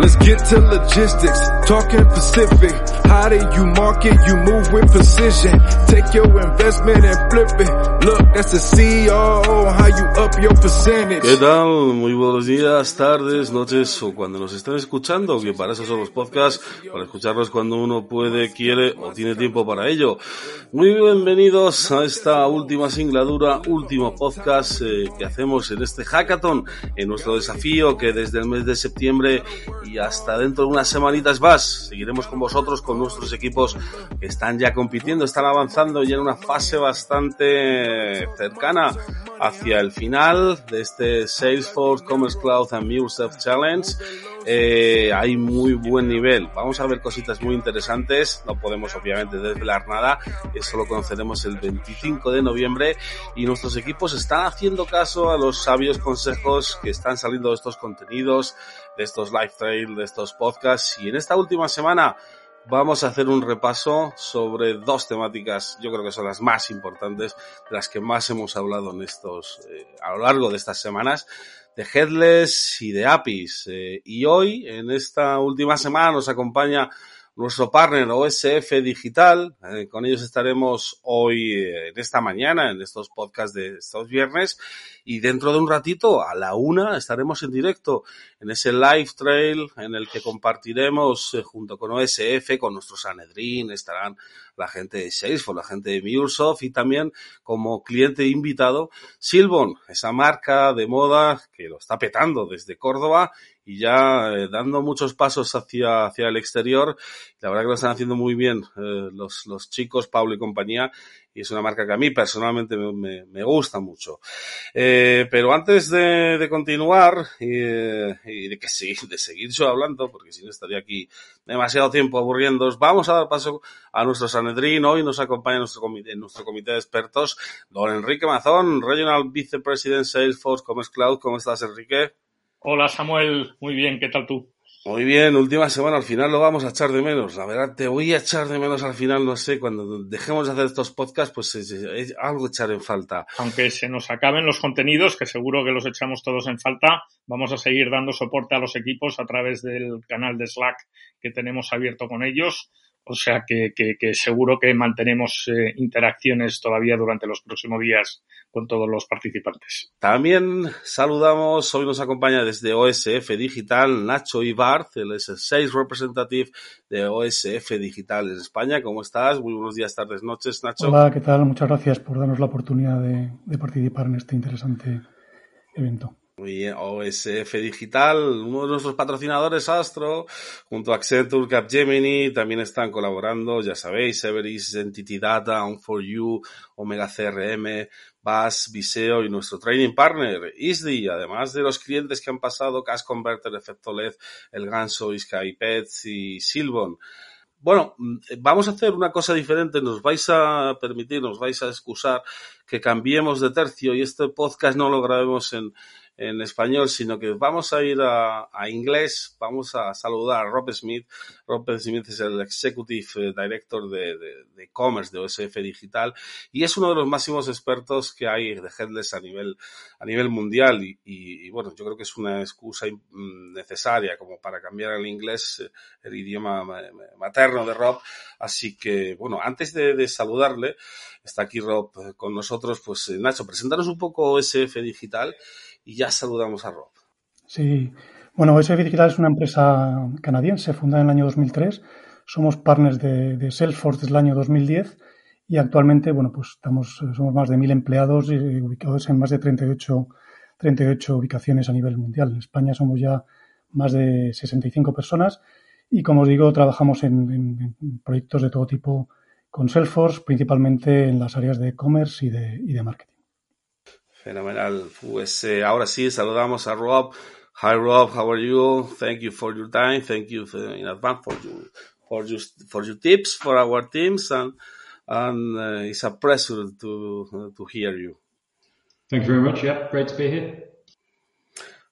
Let's get to logistics, talking Pacific. How do you market? You move with precision. Take your investment and flip it. Look, that's the CEO. How you up your percentage? ¿Qué tal? Muy buenos días, tardes, noches o cuando nos estén escuchando, que para eso son los podcasts, para escucharlos cuando uno puede, quiere o tiene tiempo para ello. Muy bienvenidos a esta última singladura, último podcast eh, que hacemos en este hackathon, en nuestro desafío que desde el mes de septiembre y hasta dentro de unas semanitas más seguiremos con vosotros, con nuestros equipos que están ya compitiendo, están avanzando ya en una fase bastante cercana hacia el final de este Salesforce Commerce Cloud and MuleSoft Challenge. Eh, hay muy buen nivel. Vamos a ver cositas muy interesantes. No podemos obviamente desvelar nada. Eso lo conoceremos el 25 de noviembre. Y nuestros equipos están haciendo caso a los sabios consejos que están saliendo de estos contenidos, de estos live trail, de estos podcasts. Y en esta última semana vamos a hacer un repaso sobre dos temáticas, yo creo que son las más importantes, de las que más hemos hablado en estos, eh, a lo largo de estas semanas, de Headless y de APIs. Eh, y hoy, en esta última semana, nos acompaña nuestro partner OSF Digital. Eh, con ellos estaremos hoy, eh, en esta mañana, en estos podcasts de estos viernes. Y dentro de un ratito, a la una, estaremos en directo en ese live trail en el que compartiremos eh, junto con OSF, con nuestros Sanedrin, estarán la gente de Salesforce, la gente de MuleSoft y también como cliente invitado Silbon, esa marca de moda que lo está petando desde Córdoba y ya eh, dando muchos pasos hacia, hacia el exterior. La verdad que lo están haciendo muy bien eh, los, los chicos, Pablo y compañía, y es una marca que a mí personalmente me, me, me gusta mucho. Eh, pero antes de, de continuar eh, y de que sí, de seguir yo hablando, porque si no estaría aquí demasiado tiempo aburriéndoos, vamos a dar paso a nuestro Sanedrín. Hoy nos acompaña nuestro comité, nuestro comité de expertos, don Enrique Mazón, Regional Vicepresident Salesforce Commerce Cloud. ¿Cómo estás, Enrique? Hola Samuel, muy bien, ¿qué tal tú? Muy bien, última semana, al final lo vamos a echar de menos. La verdad, te voy a echar de menos al final, no sé, cuando dejemos de hacer estos podcasts, pues es, es algo echar en falta. Aunque se nos acaben los contenidos, que seguro que los echamos todos en falta, vamos a seguir dando soporte a los equipos a través del canal de Slack que tenemos abierto con ellos. O sea que, que, que seguro que mantenemos eh, interacciones todavía durante los próximos días con todos los participantes. También saludamos, hoy nos acompaña desde OSF Digital Nacho Ibarz, el Sales Representative de OSF Digital en España. ¿Cómo estás? Muy buenos días, tardes, noches, Nacho. Hola, ¿qué tal? Muchas gracias por darnos la oportunidad de, de participar en este interesante evento. Muy OSF Digital, uno de nuestros patrocinadores Astro, junto a Accenture, Capgemini, también están colaborando, ya sabéis, Everis, Entity Data, On4U, Omega CRM, BAS, Viseo y nuestro training partner, ISDI, además de los clientes que han pasado, Cash Converter, Efecto LED, El Ganso, Sky Pets y Silbon. Bueno, vamos a hacer una cosa diferente, nos vais a permitir, nos vais a excusar que cambiemos de tercio y este podcast no lo grabemos en, en español, sino que vamos a ir a, a, inglés, vamos a saludar a Rob Smith. Rob Smith es el Executive Director de, de, de e-commerce de OSF Digital y es uno de los máximos expertos que hay de headless a nivel, a nivel mundial y, y, y bueno, yo creo que es una excusa necesaria como para cambiar el inglés, el idioma materno de Rob. Así que, bueno, antes de, de saludarle, está aquí Rob con nosotros, pues Nacho, presentaros un poco OSF Digital y ya saludamos a Rob. Sí, bueno, OSF Digital es una empresa canadiense fundada en el año 2003. Somos partners de, Salesforce desde el año 2010 y actualmente, bueno, pues estamos, somos más de mil empleados eh, ubicados en más de 38, 38 ubicaciones a nivel mundial. En España somos ya más de 65 personas y, como os digo, trabajamos en, en, en proyectos de todo tipo con Salesforce, principalmente en las áreas de e-commerce y de, y de marketing. Fenomenal. Pues eh, ahora sí, saludamos a Rob. Hi Rob, how are you? Thank you for your time. Thank you for, in advance for your, for your for your tips for our teams, and and uh, it's a pleasure to uh, to hear you. Thank you very much. Yeah, great to be here.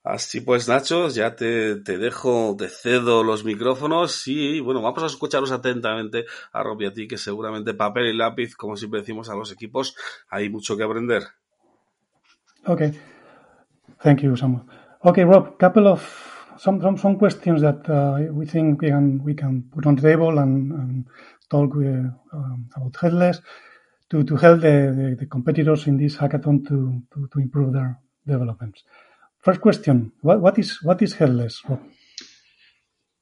Así pues, Nacho, ya te, te, dejo, te cedo los micrófonos y bueno, vamos a escucharos atentamente a Rob y a ti, que seguramente papel y lápiz, como siempre decimos a los equipos, hay mucho que aprender. Okay. Thank you, Samuel. Okay, Rob, couple of some some, some questions that uh, we think we can we can put on the table and, and talk with, um, about headless to, to help the, the, the, competitors in this hackathon to, to, to improve their developments. First question: What, what is what is headless?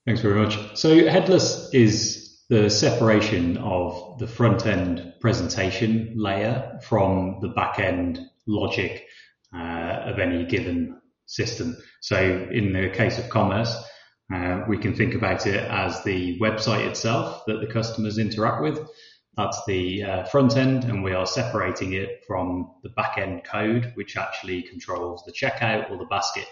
Thanks very much. So headless is the separation of the front end presentation layer from the back end logic of any given system. So in the case of commerce, uh, we can think about it as the website itself that the customers interact with. That's the uh, front end, and we are separating it from the back end code, which actually controls the checkout or the basket.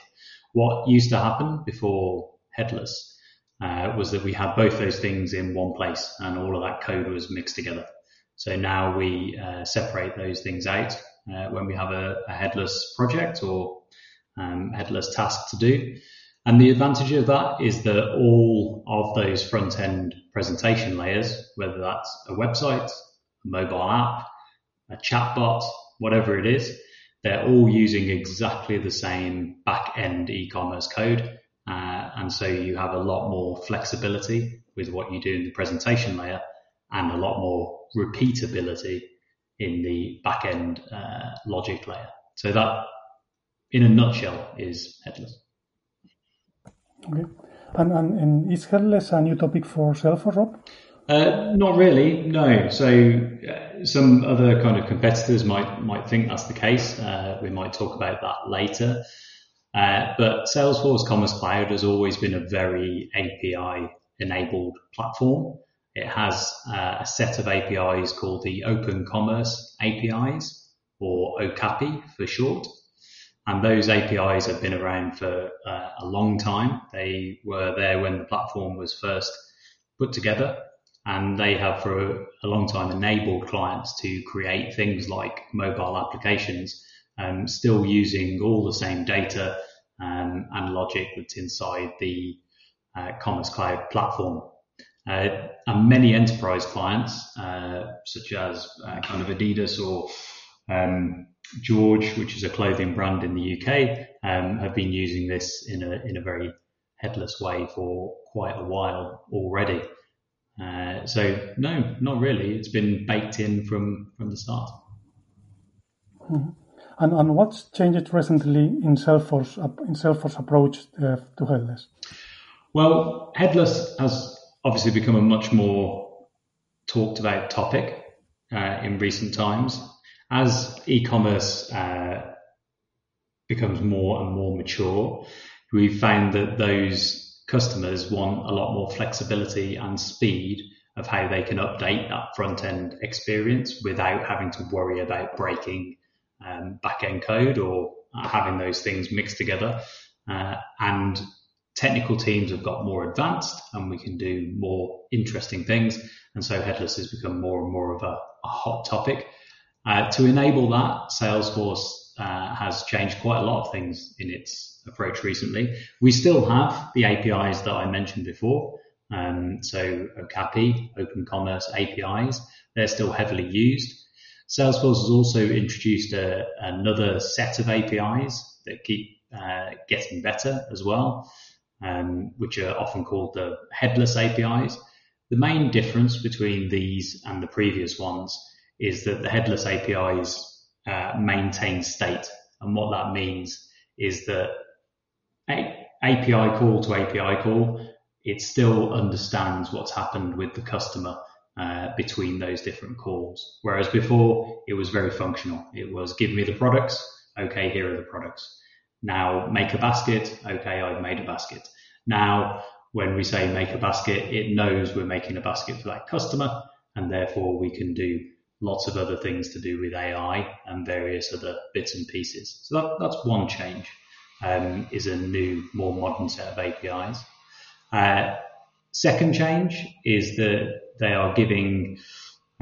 What used to happen before headless uh, was that we had both those things in one place, and all of that code was mixed together. So now we uh, separate those things out uh, when we have a, a headless project or um, headless task to do. And the advantage of that is that all of those front end presentation layers, whether that's a website, a mobile app, a chatbot, whatever it is, they're all using exactly the same back end e-commerce code. Uh, and so you have a lot more flexibility with what you do in the presentation layer and a lot more repeatability in the back end uh, logic layer. So that, in a nutshell, is headless. Okay. And, and, and is headless a new topic for Salesforce, Rob? Uh, not really, no. So uh, some other kind of competitors might might think that's the case. Uh, we might talk about that later. Uh, but Salesforce Commerce Cloud has always been a very API enabled platform. It has uh, a set of APIs called the Open Commerce APIs, or OCAPI for short. And those APIs have been around for uh, a long time. They were there when the platform was first put together, and they have for a, long time enabled clients to create things like mobile applications, um, still using all the same data um, and logic that's inside the uh, Commerce Cloud platform. Uh, and many enterprise clients, uh, such as uh, kind of Adidas or um, George, which is a clothing brand in the UK, um, have been using this in a in a very headless way for quite a while already. Uh, so no, not really. It's been baked in from from the start. Mm-hmm. And and what's changed recently in Salesforce in Salesforce approach uh, to headless? Well, headless has obviously become a much more talked about topic uh, in recent times as e-commerce uh, becomes more and more mature, we've found that those customers want a lot more flexibility and speed of how they can update that front end experience without having to worry about breaking um, back end code or having those things mixed together. Uh, and technical teams have got more advanced and we can do more interesting things. And so headless has become more and more of a, a hot topic. Uh, to enable that, Salesforce uh, has changed quite a lot of things in its approach recently. We still have the APIs that I mentioned before. Um, so OCAPI, Open Commerce APIs, they're still heavily used. Salesforce has also introduced a, another set of APIs that keep uh, getting better as well, um, which are often called the headless APIs. The main difference between these and the previous ones is that the headless APIs uh, maintain state. And what that means is that a- API call to API call, it still understands what's happened with the customer uh, between those different calls. Whereas before, it was very functional. It was give me the products. Okay, here are the products. Now make a basket. Okay, I've made a basket. Now, when we say make a basket, it knows we're making a basket for that customer and therefore we can do lots of other things to do with AI and various other bits and pieces. So that, that's one change, um, is a new, more modern set of APIs. Uh, Second change is that they are giving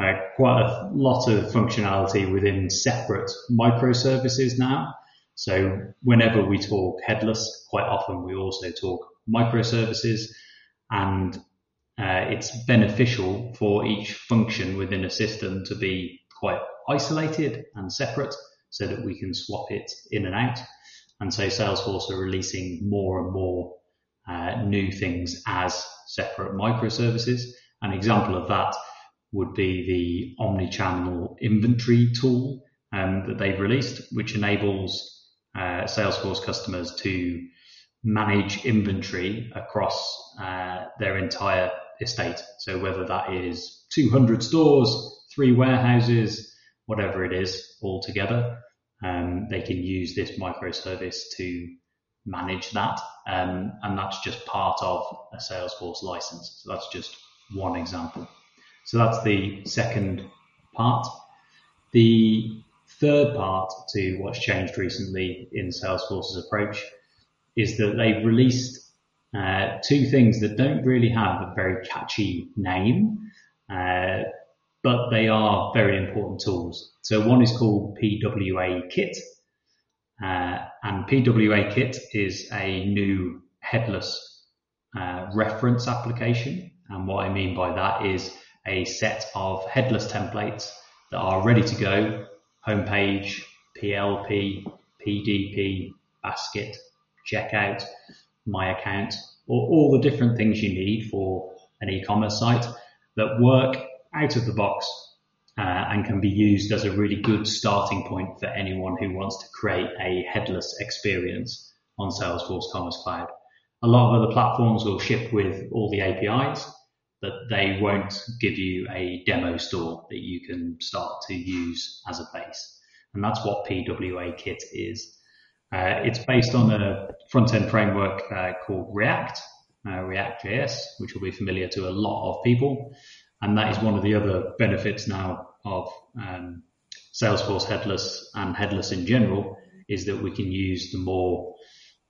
uh, quite a lot of functionality within separate microservices now. So whenever we talk headless, quite often we also talk microservices and uh, it's beneficial for each function within a system to be quite isolated and separate so that we can swap it in and out. And so Salesforce are releasing more and more uh, new things as separate microservices. An example of that would be the omni-channel inventory tool um, that they've released, which enables uh, Salesforce customers to manage inventory across uh, their entire estate. So whether that is 200 stores, three warehouses, whatever it is all together, um, they can use this microservice to manage that. Um, and that's just part of a Salesforce license. So that's just one example. So that's the second part. The third part to what's changed recently in Salesforce's approach is that they've released uh, two things that don't really have a very catchy name, uh, but they are very important tools. So one is called PWA Kit, uh, and PWA Kit is a new headless uh, reference application. And what I mean by that is a set of headless templates that are ready to go, homepage, PLP, PDP, basket, checkout, my account, or all the different things you need for an e-commerce site that work out of the box uh, and can be used as a really good starting point for anyone who wants to create a headless experience on Salesforce Commerce Cloud. A lot of other platforms will ship with all the APIs, but they won't give you a demo store that you can start to use as a base. And that's what PWA Kit is. Uh, it's based on a front-end framework uh, called React, uh, React.js, which will be familiar to a lot of people. And that is one of the other benefits now of um, Salesforce headless and headless in general is that we can use the more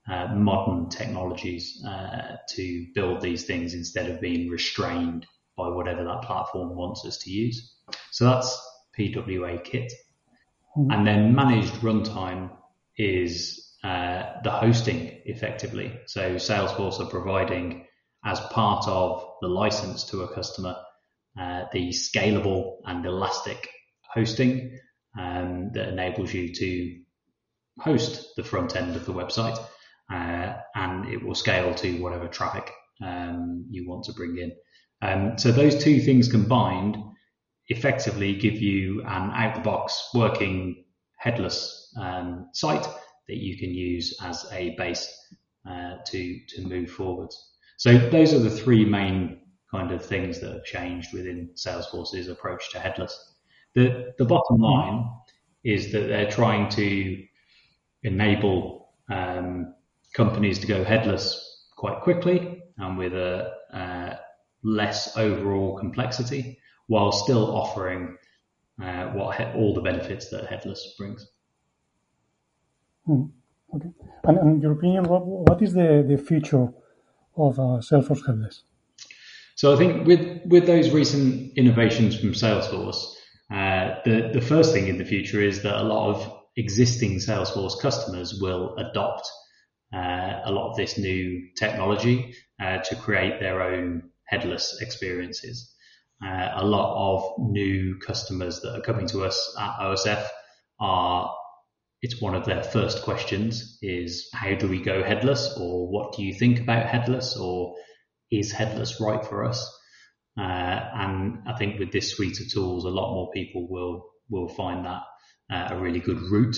uh, modern technologies uh, to build these things instead of being restrained by whatever that platform wants us to use. So that's PWA kit. Mm-hmm. And then managed runtime is uh, the hosting effectively. So Salesforce are providing as part of the license to a customer uh, the scalable and elastic hosting um, that enables you to host the front end of the website uh, and it will scale to whatever traffic um, you want to bring in. Um, so those two things combined effectively give you an out the box working headless um, site that you can use as a base uh, to to move forwards. So those are the three main kind of things that have changed within Salesforce's approach to headless. The, the bottom line is that they're trying to enable um, companies to go headless quite quickly and with a uh, less overall complexity while still offering uh, what he- all the benefits that headless brings. Hmm. Okay. And, in your opinion, what, what is the, the future of uh, Salesforce headless? So I think with with those recent innovations from Salesforce, uh, the the first thing in the future is that a lot of existing Salesforce customers will adopt uh, a lot of this new technology uh, to create their own headless experiences. Uh, a lot of new customers that are coming to us at OSF are it's one of their first questions is how do we go headless or what do you think about headless or is headless right for us? Uh, and I think with this suite of tools, a lot more people will will find that uh, a really good route.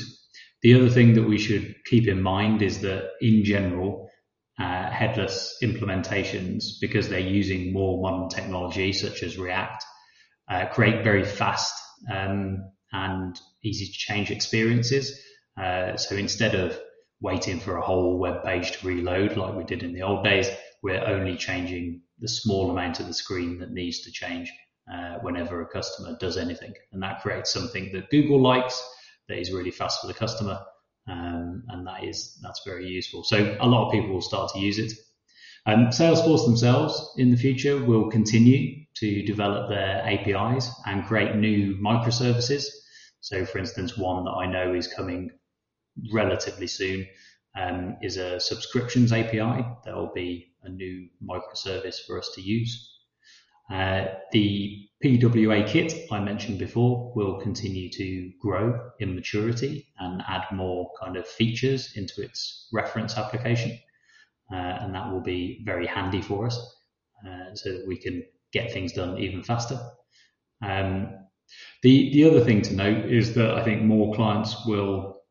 The other thing that we should keep in mind is that in general, uh, headless implementations, because they're using more modern technology such as React, uh, create very fast um, and easy to change experiences. Uh, so instead of waiting for a whole web page to reload like we did in the old days, we're only changing the small amount of the screen that needs to change uh, whenever a customer does anything. And that creates something that Google likes that is really fast for the customer. Um, and that is, that's very useful. So a lot of people will start to use it. Um, Salesforce themselves in the future will continue to develop their APIs and create new microservices. So, for instance, one that I know is coming relatively soon um, is a subscriptions API. There will be a new microservice for us to use. Uh, the PWA kit I mentioned before will continue to grow in maturity and add more kind of features into its reference application. Uh, and that will be very handy for us uh, so that we can get things done even faster. Um, the the other thing to note is that I think more clients will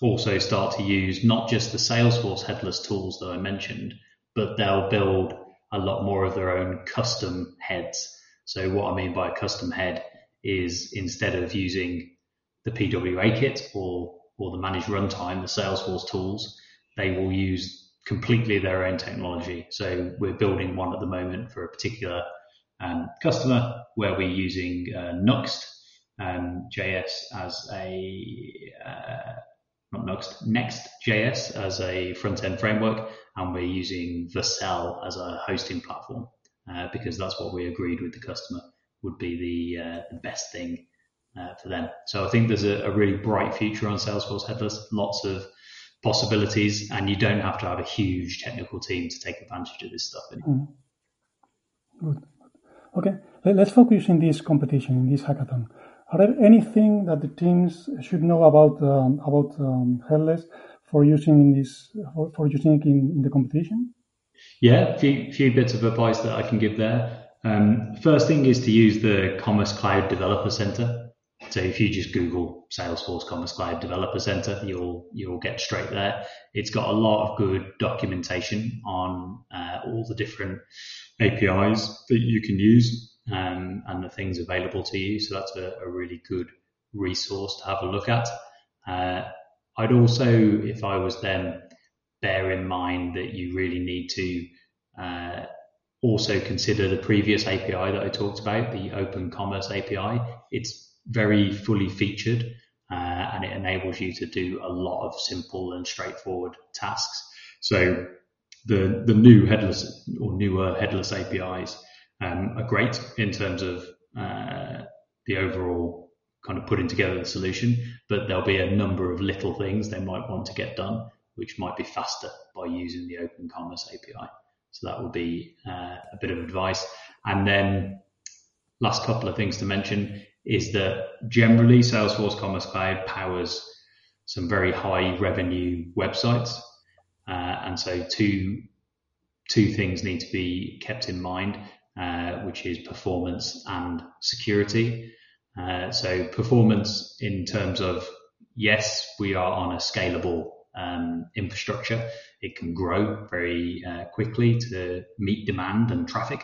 also start to use not just the Salesforce headless tools that I mentioned, but they'll build a lot more of their own custom heads. So what I mean by a custom head is instead of using the PWA kit or or the managed runtime, the Salesforce tools, they will use completely their own technology. So we're building one at the moment for a particular um, customer where we're using uh, Nuxt um, JS as a uh, not Nuxt Next.js as a front end framework, and we're using Vercel as a hosting platform uh, because that's what we agreed with the customer would be the, uh, the best thing uh, for them. So I think there's a, a really bright future on Salesforce headless, lots of possibilities, and you don't have to have a huge technical team to take advantage of this stuff anymore. Mm. Good. Okay, let's focus in this competition, in this hackathon. Are there anything that the teams should know about um, about um, headless for using in this for, for using in, in the competition? Yeah, few, few bits of advice that I can give there. Um, first thing is to use the Commerce Cloud Developer Center. So if you just Google Salesforce Commerce Cloud Developer Center, you'll you'll get straight there. It's got a lot of good documentation on uh, all the different APIs that you can use um, and the things available to you. So that's a, a, really good resource to have a look at. Uh, I'd also, if I was them, bear in mind that you really need to uh, also consider the previous API that I talked about, the Open Commerce API. It's very fully featured uh, and it enables you to do a lot of simple and straightforward tasks. So the the new headless or newer headless APIs um, are great in terms of uh, the overall kind of putting together the solution, but there'll be a number of little things they might want to get done, which might be faster by using the Open Commerce API. So that would be uh, a bit of advice. And then last couple of things to mention is that generally Salesforce Commerce Cloud powers some very high revenue websites. Uh, and so two, two things need to be kept in mind. Uh, which is performance and security. Uh, so performance in terms of yes, we are on a scalable um, infrastructure. It can grow very uh, quickly to meet demand and traffic.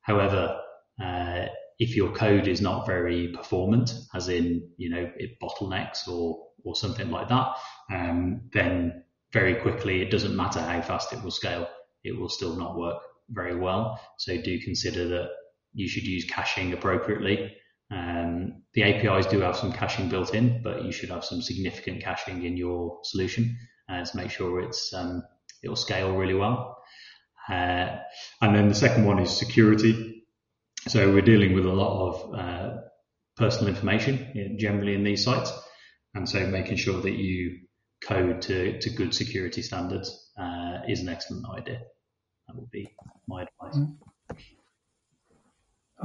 However, uh, if your code is not very performant, as in you know it bottlenecks or or something like that, um, then very quickly it doesn't matter how fast it will scale, it will still not work very well. So do consider that you should use caching appropriately. Um, the APIs do have some caching built in, but you should have some significant caching in your solution uh, to make sure it's um, it'll scale really well. Uh, and then the second one is security. So we're dealing with a lot of uh, personal information in, generally in these sites, and so making sure that you code to, to good security standards uh, is an excellent idea. That would be my advice. Mm.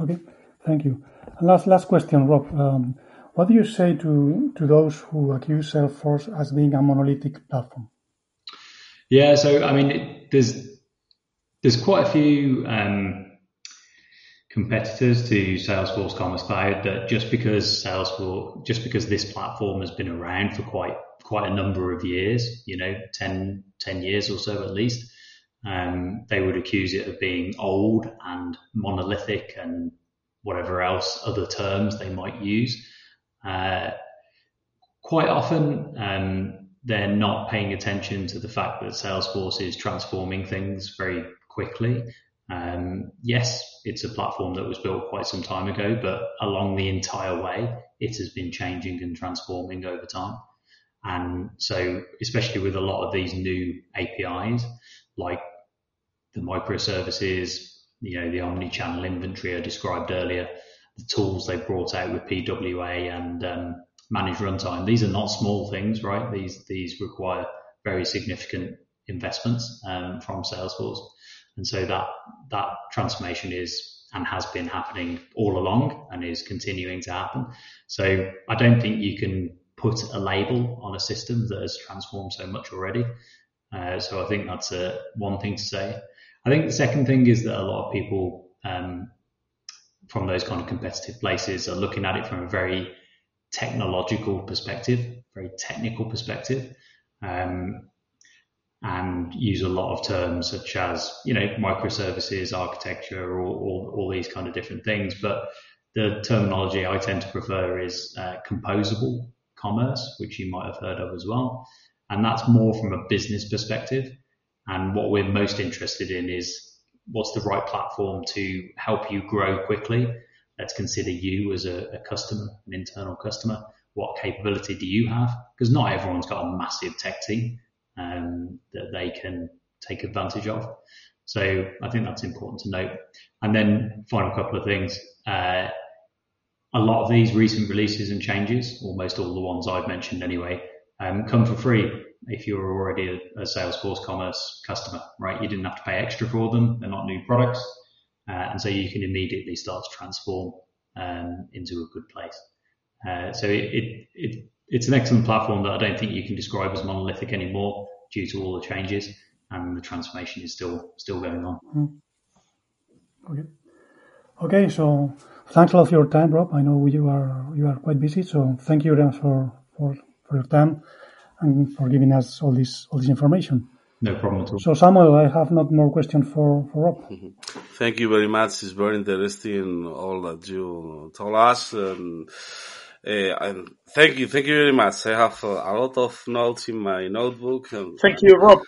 Okay, thank you. And last last question, Rob. Um, what do you say to to those who accuse Salesforce as being a monolithic platform? Yeah, so I mean, it, there's there's quite a few um, competitors to Salesforce Commerce Cloud that just because Salesforce, just because this platform has been around for quite quite a number of years, you know, 10, 10 years or so at least, um, they would accuse it of being old and monolithic and whatever else other terms they might use. Uh, quite often, um, they're not paying attention to the fact that Salesforce is transforming things very quickly. Um, yes, it's a platform that was built quite some time ago, but along the entire way, it has been changing and transforming over time. And so, especially with a lot of these new APIs, like the microservices, you know, the omni-channel inventory I described earlier, the tools they've brought out with PWA and um, managed runtime. These are not small things, right? These these require very significant investments um, from Salesforce, and so that that transformation is and has been happening all along and is continuing to happen. So I don't think you can put a label on a system that has transformed so much already. Uh, so I think that's a, one thing to say. I think the second thing is that a lot of people um, from those kind of competitive places are looking at it from a very technological perspective, very technical perspective, um, and use a lot of terms such as you know microservices, architecture, or all, all these kind of different things. But the terminology I tend to prefer is uh, composable commerce, which you might have heard of as well, and that's more from a business perspective. And what we're most interested in is what's the right platform to help you grow quickly. Let's consider you as a, a customer, an internal customer. What capability do you have? Because not everyone's got a massive tech team um, that they can take advantage of. So I think that's important to note. And then final couple of things. Uh, a lot of these recent releases and changes, almost all the ones I've mentioned anyway, um, come for free if you're already a, a, Salesforce Commerce customer, right? You didn't have to pay extra for them. They're not new products. Uh, and so you can immediately start to transform um, into a good place. Uh, so it, it, it, it's an excellent platform that I don't think you can describe as monolithic anymore due to all the changes and the transformation is still still going on. Mm-hmm. Okay. Okay, so thanks a lot for your time, Rob. I know you are you are quite busy, so thank you very much for, for, for your time and for giving us all this all this information. No problem at all. So Samuel, I have not more questions for, for Rob. Mm-hmm. Thank you very much. It's very interesting all that you told us. And, uh, and thank you, thank you very much. I have a lot of notes in my notebook. And, thank you, Rob.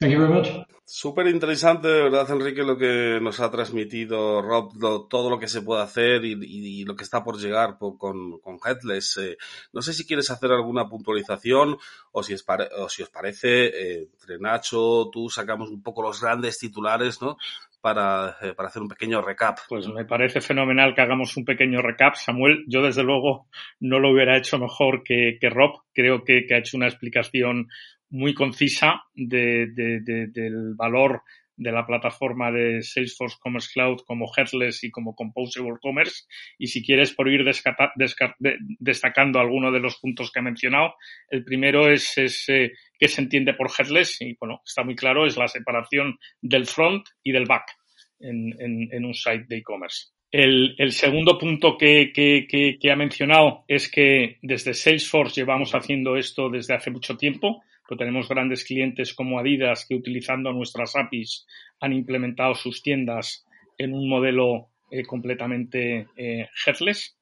Thank you very much. Súper interesante, de verdad, Enrique, lo que nos ha transmitido Rob, lo, todo lo que se puede hacer y, y, y, lo que está por llegar por, con, con Headless. Eh, no sé si quieres hacer alguna puntualización o si, es o si os parece, eh, entre Nacho, tú sacamos un poco los grandes titulares, ¿no? Para, eh, para hacer un pequeño recap. Pues me parece fenomenal que hagamos un pequeño recap. Samuel, yo desde luego no lo hubiera hecho mejor que, que Rob. Creo que, que ha hecho una explicación muy concisa de, de, de, del valor de la plataforma de Salesforce Commerce Cloud como Headless y como Composable Commerce. Y si quieres, por ir destacando algunos de los puntos que ha mencionado, el primero es, es se entiende por Headless. Y bueno, está muy claro, es la separación del front y del back en, en, en un site de e-commerce. El, el, segundo punto que, que, que, que ha mencionado es que desde Salesforce llevamos haciendo esto desde hace mucho tiempo pero tenemos grandes clientes como Adidas que utilizando nuestras APIs han implementado sus tiendas en un modelo eh, completamente eh, headless.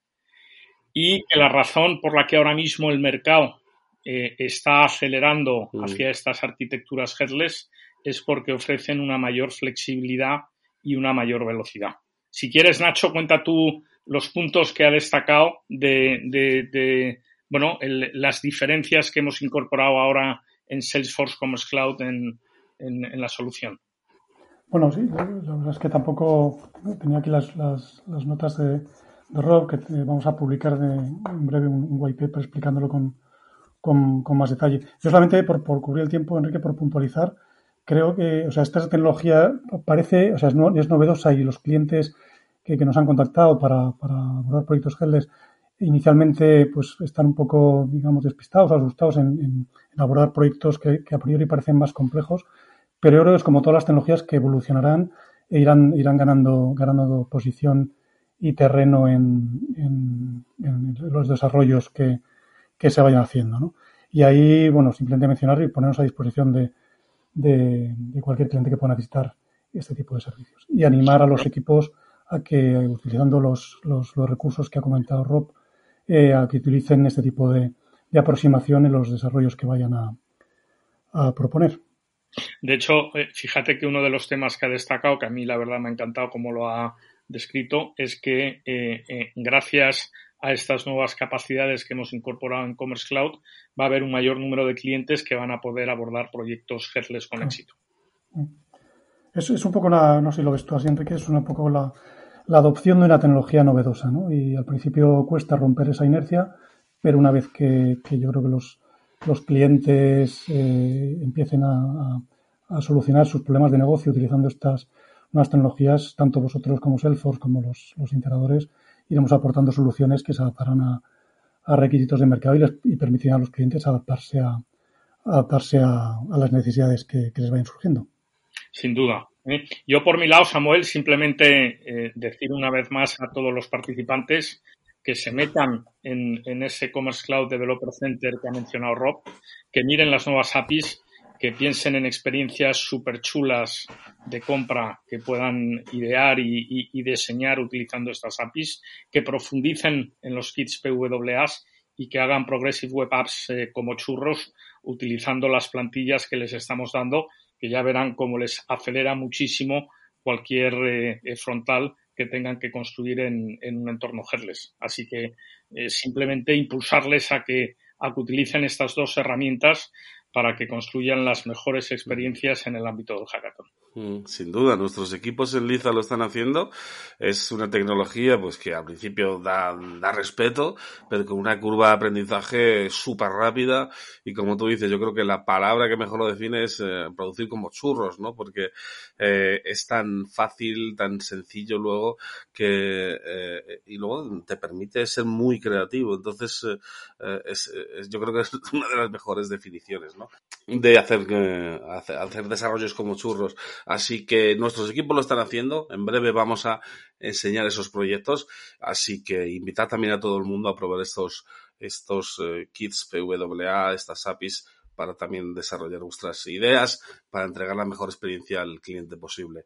Y la razón por la que ahora mismo el mercado eh, está acelerando mm. hacia estas arquitecturas headless es porque ofrecen una mayor flexibilidad y una mayor velocidad. Si quieres, Nacho, cuenta tú los puntos que ha destacado de, de, de bueno, el, las diferencias que hemos incorporado ahora en Salesforce Commerce Cloud en, en, la solución. Bueno, sí, la verdad es que tampoco tenía aquí las, las, notas de, Rob, que vamos a publicar en breve un, white paper explicándolo con, con, más detalle. Yo solamente por, por cubrir el tiempo, Enrique, por puntualizar, creo que, o sea, esta tecnología parece, o sea, es, no, es novedosa y los clientes que, que, nos han contactado para, para abordar proyectos GELDES inicialmente pues están un poco, digamos, despistados, asustados en, en, en abordar proyectos que, que, a priori parecen más complejos, pero yo creo que es como todas las tecnologías que evolucionarán e irán, irán ganando, ganando posición y terreno en, los desarrollos que, que, se vayan haciendo. ¿no? Y ahí, bueno, simplemente mencionar y ponernos a disposición de, de, de cualquier cliente que pueda necesitar este tipo de servicios. Y animar a los equipos a que, utilizando los, los, los recursos que ha comentado Rob, eh, a que utilicen este tipo de, de, aproximación en los desarrollos que vayan a, a proponer. De hecho, eh, fíjate que uno de los temas que ha destacado, que a mí la verdad me ha encantado como lo ha descrito, es que eh, gracias a estas nuevas capacidades que hemos incorporado en Commerce Cloud, va a haber un mayor número de clientes que van a poder abordar proyectos headless con éxito. Es, es un poco la, no sé si lo ves tú así, Enrique, es un poco la, la adopción de una tecnología novedosa, ¿no? Y al principio cuesta romper esa inercia, pero una vez que, que yo creo que los, los clientes eh, empiecen a, a, a, solucionar sus problemas de negocio utilizando estas nuevas tecnologías, tanto vosotros como Salesforce, como los, los integradores, iremos aportando soluciones que se adaptarán a, a requisitos de mercado y, les, y permitirán a los clientes adaptarse a, adaptarse a, a las necesidades que, que, les vayan surgiendo. Sin duda. ¿Eh? Yo por mi lado, Samuel, simplemente eh, decir una vez más a todos los participantes que se metan en, ese Commerce Cloud Developer Center que ha mencionado Rob, que miren las nuevas APIs, que piensen en experiencias súper chulas de compra que puedan idear y, diseñar utilizando estas APIs, que profundicen en los kits PWAs y que hagan Progressive Web Apps eh, como churros utilizando las plantillas que les estamos dando, que ya verán cómo les acelera muchísimo cualquier eh, eh, frontal que tengan que construir en, un entorno headless. Así que eh, simplemente impulsarles a que, a que utilicen estas dos herramientas para que construyan las mejores experiencias en el ámbito del hackathon. Mm, sin duda, nuestros equipos en Liza lo están haciendo. Es una tecnología pues que al principio da, da respeto, pero con una curva de aprendizaje súper rápida y como tú dices, yo creo que la palabra que mejor lo define es eh, producir como churros, ¿no? Porque eh, es tan fácil, tan sencillo luego que eh, y luego te permite ser muy creativo. Entonces, eh, es, es, yo creo que es una de las mejores definiciones, ¿no? De hacer, hacer desarrollos como churros. Así que nuestros equipos lo están haciendo. En breve vamos a enseñar esos proyectos. Así que invitar también a todo el mundo a probar estos, estos eh, kits PWA, estas APIs, para también desarrollar vuestras ideas, para entregar la mejor experiencia al cliente posible.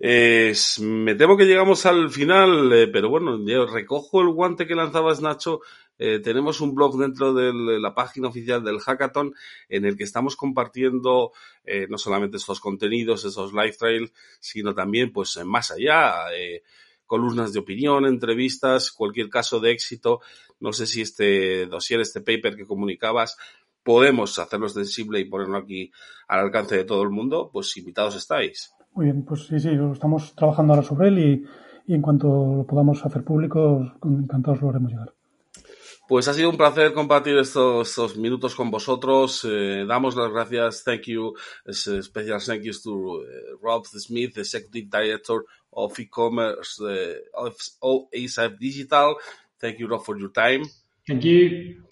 Me temo que llegamos al final, eh, pero bueno, yo recojo el guante que lanzabas, Nacho. Eh, tenemos un blog dentro de la página oficial del Hackathon en el que estamos compartiendo eh, no solamente estos contenidos, esos live trails, sino también, pues, más allá, eh, columnas de opinión, entrevistas, cualquier caso de éxito. No sé si este dossier, este paper que comunicabas, podemos hacerlo extensible y ponerlo aquí al alcance de todo el mundo, pues invitados estáis. Muy bien, pues sí, sí, estamos trabajando ahora sobre él y, y en cuanto lo podamos hacer público, encantados lo haremos llegar. Pues ha sido un placer compartir estos, estos minutos con vosotros. Eh, damos las gracias, thank you, special thank yous to uh, Rob Smith, Executive Director of E-Commerce uh, of ASAP Digital. Thank you, Rob, for your time. Thank you.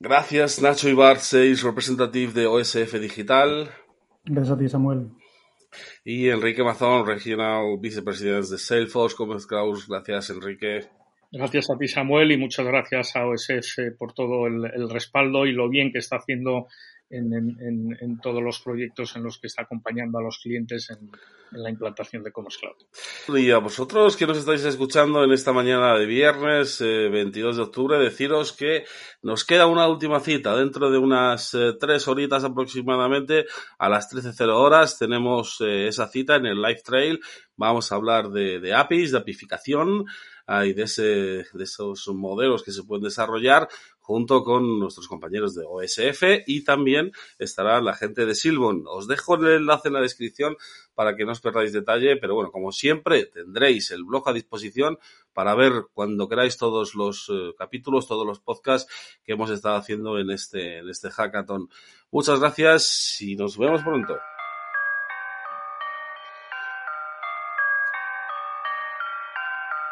Gracias, Nacho Ibar, Sales Representative de OSF Digital. Gracias a ti, Samuel. Y Enrique Mazón, Regional Vicepresidente de Salesforce Commerce Cloud. Gracias, Enrique. Gracias a ti, Samuel, y muchas gracias a OSF por todo el, respaldo y lo bien que está haciendo en, en, en, todos los proyectos en los que está acompañando a los clientes en, en, la implantación de Commerce Cloud. Y a vosotros que nos estáis escuchando en esta mañana de viernes eh, 22 de octubre, deciros que nos queda una última cita dentro de unas eh, tres horitas aproximadamente a las 13.00 horas. Tenemos eh, esa cita en el Live Trail. Vamos a hablar de, de APIs, de apificación y de, ese, de esos modelos que se pueden desarrollar junto con nuestros compañeros de OSF y también estará la gente de Silbon. Os dejo el enlace en la descripción para que no os perdáis detalle, pero bueno, como siempre, tendréis el blog a disposición para ver cuando queráis todos los eh, capítulos, todos los podcasts que hemos estado haciendo en este, en este hackathon. Muchas gracias y nos vemos pronto.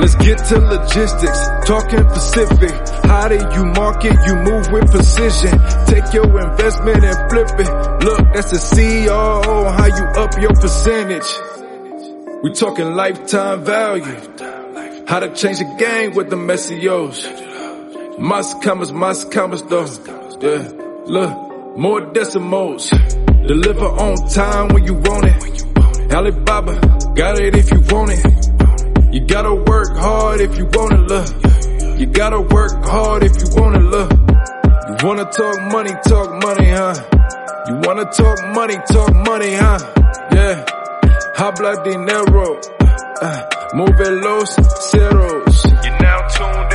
Let's get to logistics, talking Pacific. How do you market? You move with precision. Take your investment and flip it. Look, that's the CEO. How you up your percentage? We talking lifetime value. How to change the game with the SEOs. Mas commas, mas commas though. Yeah, look, more decimals. Deliver on time when you want it. Alibaba, got it if you want it. You gotta work hard if you wanna love. You gotta work hard if you wanna love. You wanna talk money, talk money, huh? You wanna talk money, talk money, huh? Yeah. Habla dinero. Uh, move los ceros. You're now tuned